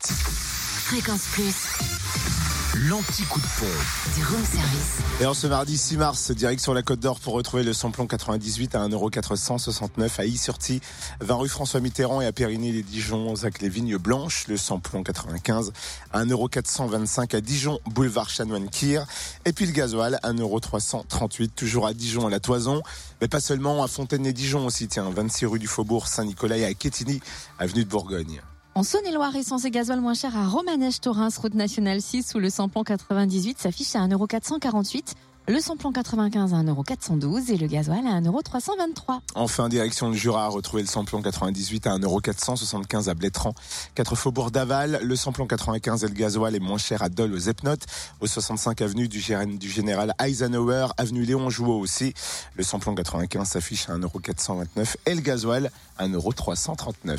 Fréquence Plus, L'anti-coup de pompe. du room service. Et en ce mardi 6 mars, direction la Côte d'Or pour retrouver le samplon 98 à 1,469€ à Issurti, 20 rue François Mitterrand et à Périgny-les-Dijon, Zac les Vignes Blanches, le samplon 95 à 1,425€ à Dijon, boulevard Chanoine-Kir, et puis le gasoil 1,338€, toujours à Dijon à la Toison, mais pas seulement à Fontaine-les-Dijon aussi, tiens, 26 rue du Faubourg Saint-Nicolas et à Quetigny, avenue de Bourgogne. En Saône-et-Loire, essence et gasoil moins cher à Romanèche-Torins, route nationale 6, où le samplon 98 s'affiche à 1,448€, le samplon 95 à 1,412€ et le gasoil à 1,323€. Enfin, direction le Jura, retrouver le samplon 98 à 1,475€ à Blétran. 4 faubourg d'Aval, le samplon 95 et le gasoil est moins cher à Dole aux Epnotes, au 65 avenue du Général Eisenhower, avenue Léon Jouot aussi. Le samplon 95 s'affiche à 1,429€ et le gasoil à 1,339€.